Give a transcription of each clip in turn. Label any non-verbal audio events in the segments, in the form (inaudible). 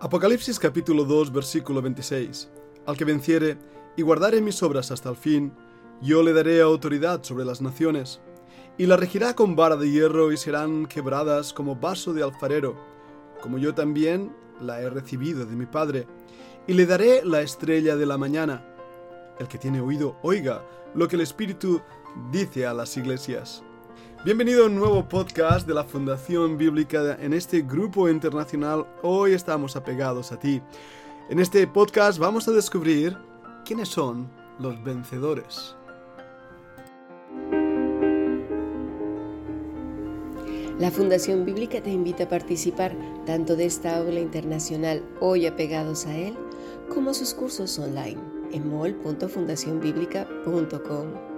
Apocalipsis capítulo 2 versículo 26. Al que venciere y guardare mis obras hasta el fin, yo le daré autoridad sobre las naciones, y la regirá con vara de hierro y serán quebradas como vaso de alfarero, como yo también la he recibido de mi Padre, y le daré la estrella de la mañana. El que tiene oído, oiga lo que el Espíritu dice a las iglesias. Bienvenido a un nuevo podcast de la Fundación Bíblica en este grupo internacional. Hoy estamos apegados a ti. En este podcast vamos a descubrir quiénes son los vencedores. La Fundación Bíblica te invita a participar tanto de esta aula internacional Hoy apegados a él, como sus cursos online en mol.fundacionbiblica.com.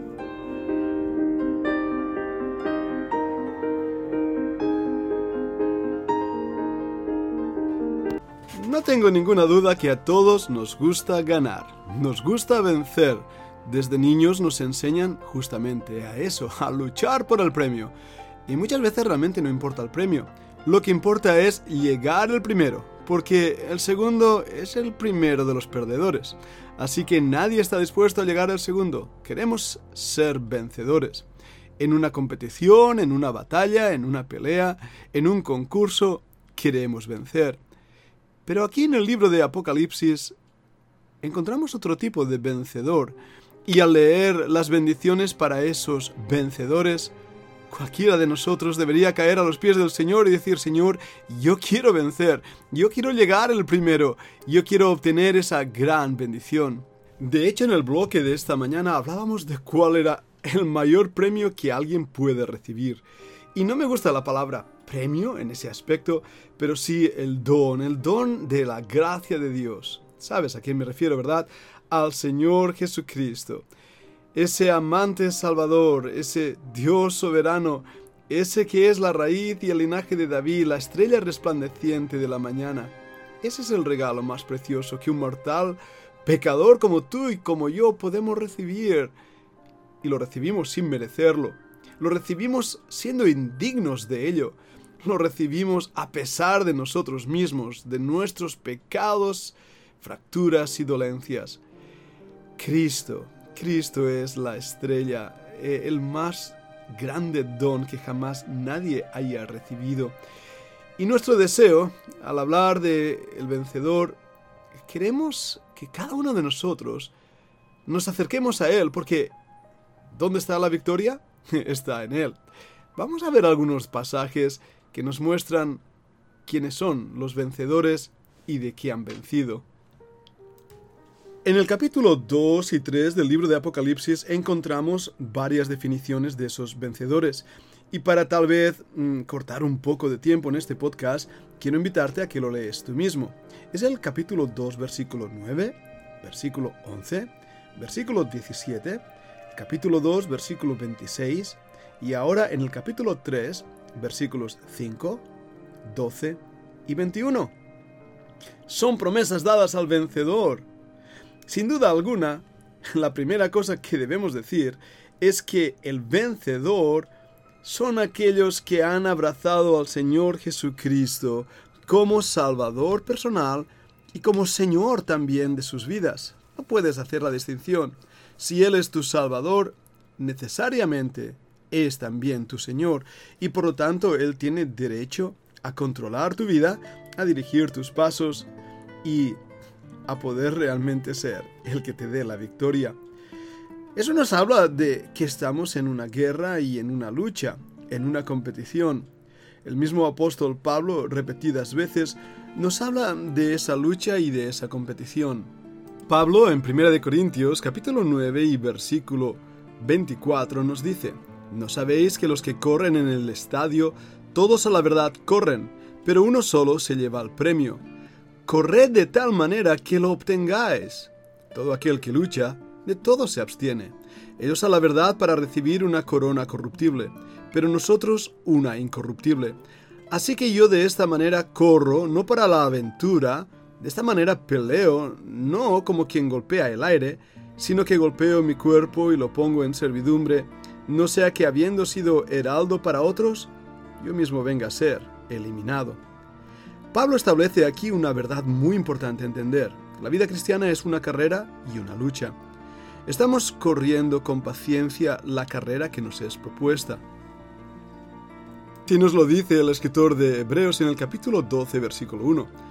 No tengo ninguna duda que a todos nos gusta ganar, nos gusta vencer. Desde niños nos enseñan justamente a eso, a luchar por el premio. Y muchas veces realmente no importa el premio. Lo que importa es llegar el primero, porque el segundo es el primero de los perdedores. Así que nadie está dispuesto a llegar al segundo. Queremos ser vencedores. En una competición, en una batalla, en una pelea, en un concurso, queremos vencer. Pero aquí en el libro de Apocalipsis encontramos otro tipo de vencedor, y al leer las bendiciones para esos vencedores, cualquiera de nosotros debería caer a los pies del Señor y decir, Señor, yo quiero vencer, yo quiero llegar el primero, yo quiero obtener esa gran bendición. De hecho, en el bloque de esta mañana hablábamos de cuál era el mayor premio que alguien puede recibir. Y no me gusta la palabra premio en ese aspecto, pero sí el don, el don de la gracia de Dios. ¿Sabes a quién me refiero, verdad? Al Señor Jesucristo. Ese amante salvador, ese Dios soberano, ese que es la raíz y el linaje de David, la estrella resplandeciente de la mañana. Ese es el regalo más precioso que un mortal pecador como tú y como yo podemos recibir. Y lo recibimos sin merecerlo. Lo recibimos siendo indignos de ello lo recibimos a pesar de nosotros mismos, de nuestros pecados, fracturas y dolencias. Cristo, Cristo es la estrella, eh, el más grande don que jamás nadie haya recibido. Y nuestro deseo, al hablar de el vencedor, queremos que cada uno de nosotros nos acerquemos a Él, porque ¿dónde está la victoria? (laughs) está en Él. Vamos a ver algunos pasajes que nos muestran quiénes son los vencedores y de qué han vencido. En el capítulo 2 y 3 del libro de Apocalipsis encontramos varias definiciones de esos vencedores. Y para tal vez mm, cortar un poco de tiempo en este podcast, quiero invitarte a que lo lees tú mismo. Es el capítulo 2, versículo 9, versículo 11, versículo 17, capítulo 2, versículo 26, y ahora en el capítulo 3, versículos 5, 12 y 21. Son promesas dadas al vencedor. Sin duda alguna, la primera cosa que debemos decir es que el vencedor son aquellos que han abrazado al Señor Jesucristo como Salvador personal y como Señor también de sus vidas. No puedes hacer la distinción. Si Él es tu Salvador, necesariamente es también tu Señor y por lo tanto Él tiene derecho a controlar tu vida, a dirigir tus pasos y a poder realmente ser el que te dé la victoria. Eso nos habla de que estamos en una guerra y en una lucha, en una competición. El mismo apóstol Pablo repetidas veces nos habla de esa lucha y de esa competición. Pablo en 1 Corintios capítulo 9 y versículo 24 nos dice, ¿No sabéis que los que corren en el estadio, todos a la verdad corren, pero uno solo se lleva el premio? Corred de tal manera que lo obtengáis. Todo aquel que lucha, de todo se abstiene. Ellos a la verdad para recibir una corona corruptible, pero nosotros una incorruptible. Así que yo de esta manera corro, no para la aventura, de esta manera peleo, no como quien golpea el aire, sino que golpeo mi cuerpo y lo pongo en servidumbre, no sea que habiendo sido heraldo para otros, yo mismo venga a ser eliminado. Pablo establece aquí una verdad muy importante a entender. La vida cristiana es una carrera y una lucha. Estamos corriendo con paciencia la carrera que nos es propuesta. Y nos lo dice el escritor de Hebreos en el capítulo 12, versículo 1.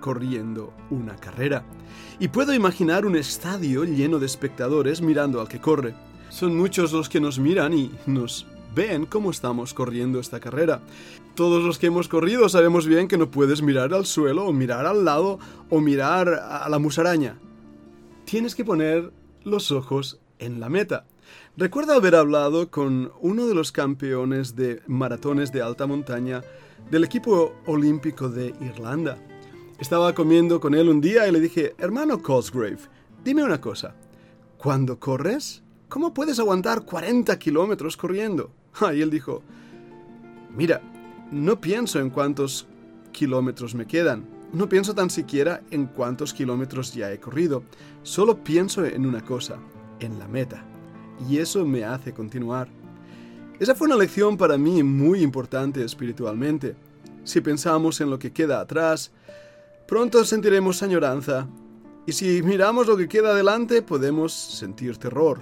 corriendo una carrera. Y puedo imaginar un estadio lleno de espectadores mirando al que corre. Son muchos los que nos miran y nos ven cómo estamos corriendo esta carrera. Todos los que hemos corrido sabemos bien que no puedes mirar al suelo o mirar al lado o mirar a la musaraña. Tienes que poner los ojos en la meta. Recuerdo haber hablado con uno de los campeones de maratones de alta montaña del equipo olímpico de Irlanda. Estaba comiendo con él un día y le dije, hermano Cosgrave, dime una cosa, cuando corres, ¿cómo puedes aguantar 40 kilómetros corriendo? (laughs) y él dijo, mira, no pienso en cuántos kilómetros me quedan, no pienso tan siquiera en cuántos kilómetros ya he corrido, solo pienso en una cosa, en la meta. Y eso me hace continuar. Esa fue una lección para mí muy importante espiritualmente. Si pensamos en lo que queda atrás, pronto sentiremos añoranza. Y si miramos lo que queda adelante, podemos sentir terror.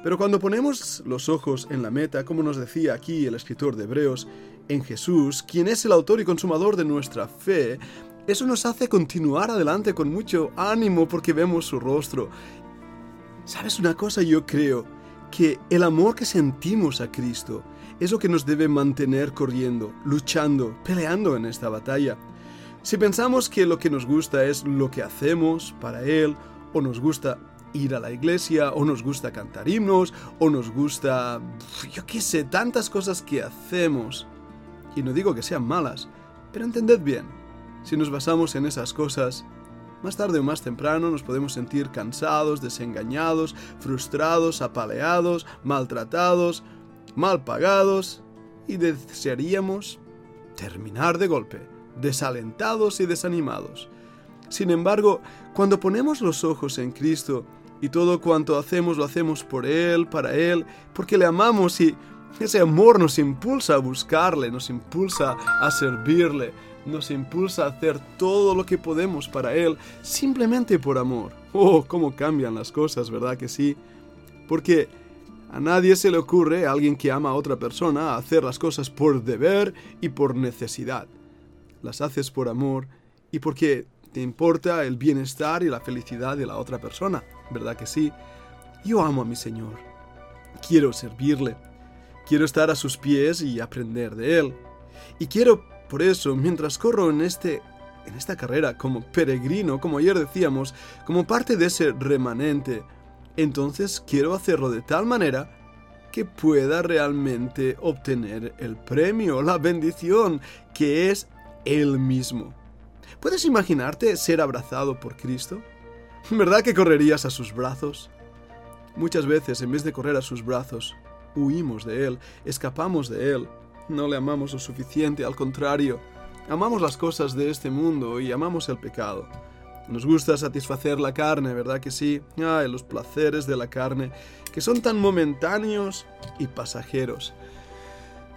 Pero cuando ponemos los ojos en la meta, como nos decía aquí el escritor de Hebreos, en Jesús, quien es el autor y consumador de nuestra fe, eso nos hace continuar adelante con mucho ánimo porque vemos su rostro. ¿Sabes una cosa? Yo creo que el amor que sentimos a Cristo es lo que nos debe mantener corriendo, luchando, peleando en esta batalla. Si pensamos que lo que nos gusta es lo que hacemos para Él, o nos gusta ir a la iglesia, o nos gusta cantar himnos, o nos gusta, yo qué sé, tantas cosas que hacemos, y no digo que sean malas, pero entended bien, si nos basamos en esas cosas, más tarde o más temprano nos podemos sentir cansados, desengañados, frustrados, apaleados, maltratados, mal pagados y desearíamos terminar de golpe, desalentados y desanimados. Sin embargo, cuando ponemos los ojos en Cristo y todo cuanto hacemos lo hacemos por Él, para Él, porque le amamos y ese amor nos impulsa a buscarle, nos impulsa a servirle, nos impulsa a hacer todo lo que podemos para Él simplemente por amor. Oh, cómo cambian las cosas, ¿verdad que sí? Porque a nadie se le ocurre, a alguien que ama a otra persona, hacer las cosas por deber y por necesidad. Las haces por amor y porque te importa el bienestar y la felicidad de la otra persona, ¿verdad que sí? Yo amo a mi Señor. Quiero servirle. Quiero estar a sus pies y aprender de Él. Y quiero por eso, mientras corro en este en esta carrera como peregrino, como ayer decíamos, como parte de ese remanente, entonces quiero hacerlo de tal manera que pueda realmente obtener el premio, la bendición, que es Él mismo. ¿Puedes imaginarte ser abrazado por Cristo? ¿Verdad que correrías a sus brazos? Muchas veces, en vez de correr a sus brazos, huimos de Él, escapamos de Él, no le amamos lo suficiente, al contrario, amamos las cosas de este mundo y amamos el pecado. Nos gusta satisfacer la carne, ¿verdad que sí? Ay, los placeres de la carne, que son tan momentáneos y pasajeros,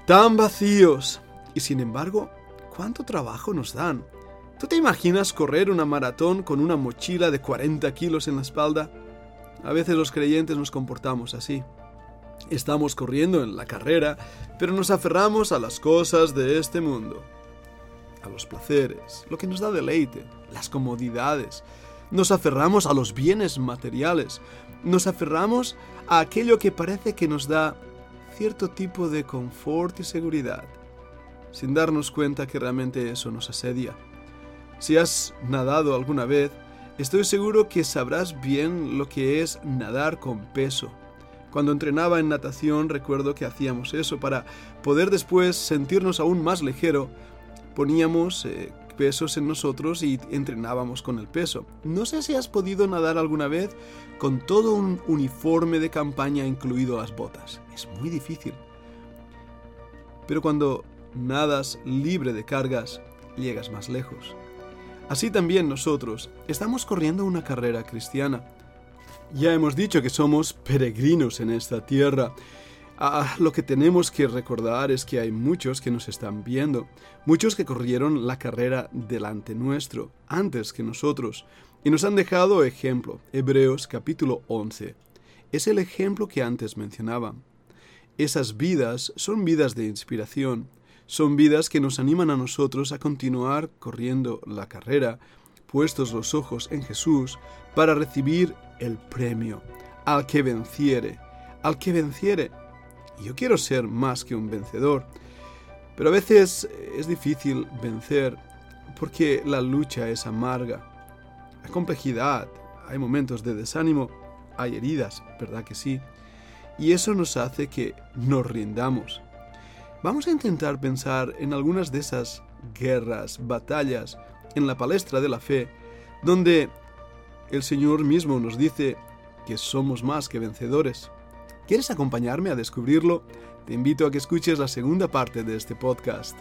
tan vacíos. Y sin embargo, ¿cuánto trabajo nos dan? ¿Tú te imaginas correr una maratón con una mochila de 40 kilos en la espalda? A veces los creyentes nos comportamos así. Estamos corriendo en la carrera, pero nos aferramos a las cosas de este mundo, a los placeres, lo que nos da deleite, las comodidades. Nos aferramos a los bienes materiales, nos aferramos a aquello que parece que nos da cierto tipo de confort y seguridad. Sin darnos cuenta que realmente eso nos asedia. Si has nadado alguna vez, estoy seguro que sabrás bien lo que es nadar con peso. Cuando entrenaba en natación recuerdo que hacíamos eso para poder después sentirnos aún más ligero. Poníamos eh, pesos en nosotros y entrenábamos con el peso. No sé si has podido nadar alguna vez con todo un uniforme de campaña incluido las botas. Es muy difícil. Pero cuando nadas libre de cargas, llegas más lejos. Así también nosotros estamos corriendo una carrera cristiana. Ya hemos dicho que somos peregrinos en esta tierra Ah, lo que tenemos que recordar es que hay muchos que nos están viendo, muchos que corrieron la carrera delante nuestro, antes que nosotros, y nos han dejado ejemplo. Hebreos capítulo 11. Es el ejemplo que antes mencionaba. Esas vidas son vidas de inspiración, son vidas que nos animan a nosotros a continuar corriendo la carrera, puestos los ojos en Jesús, para recibir el premio, al que venciere, al que venciere yo quiero ser más que un vencedor. Pero a veces es difícil vencer porque la lucha es amarga. Hay complejidad, hay momentos de desánimo, hay heridas, ¿verdad que sí? Y eso nos hace que nos rindamos. Vamos a intentar pensar en algunas de esas guerras, batallas en la palestra de la fe, donde el Señor mismo nos dice que somos más que vencedores. ¿Quieres acompañarme a descubrirlo? Te invito a que escuches la segunda parte de este podcast.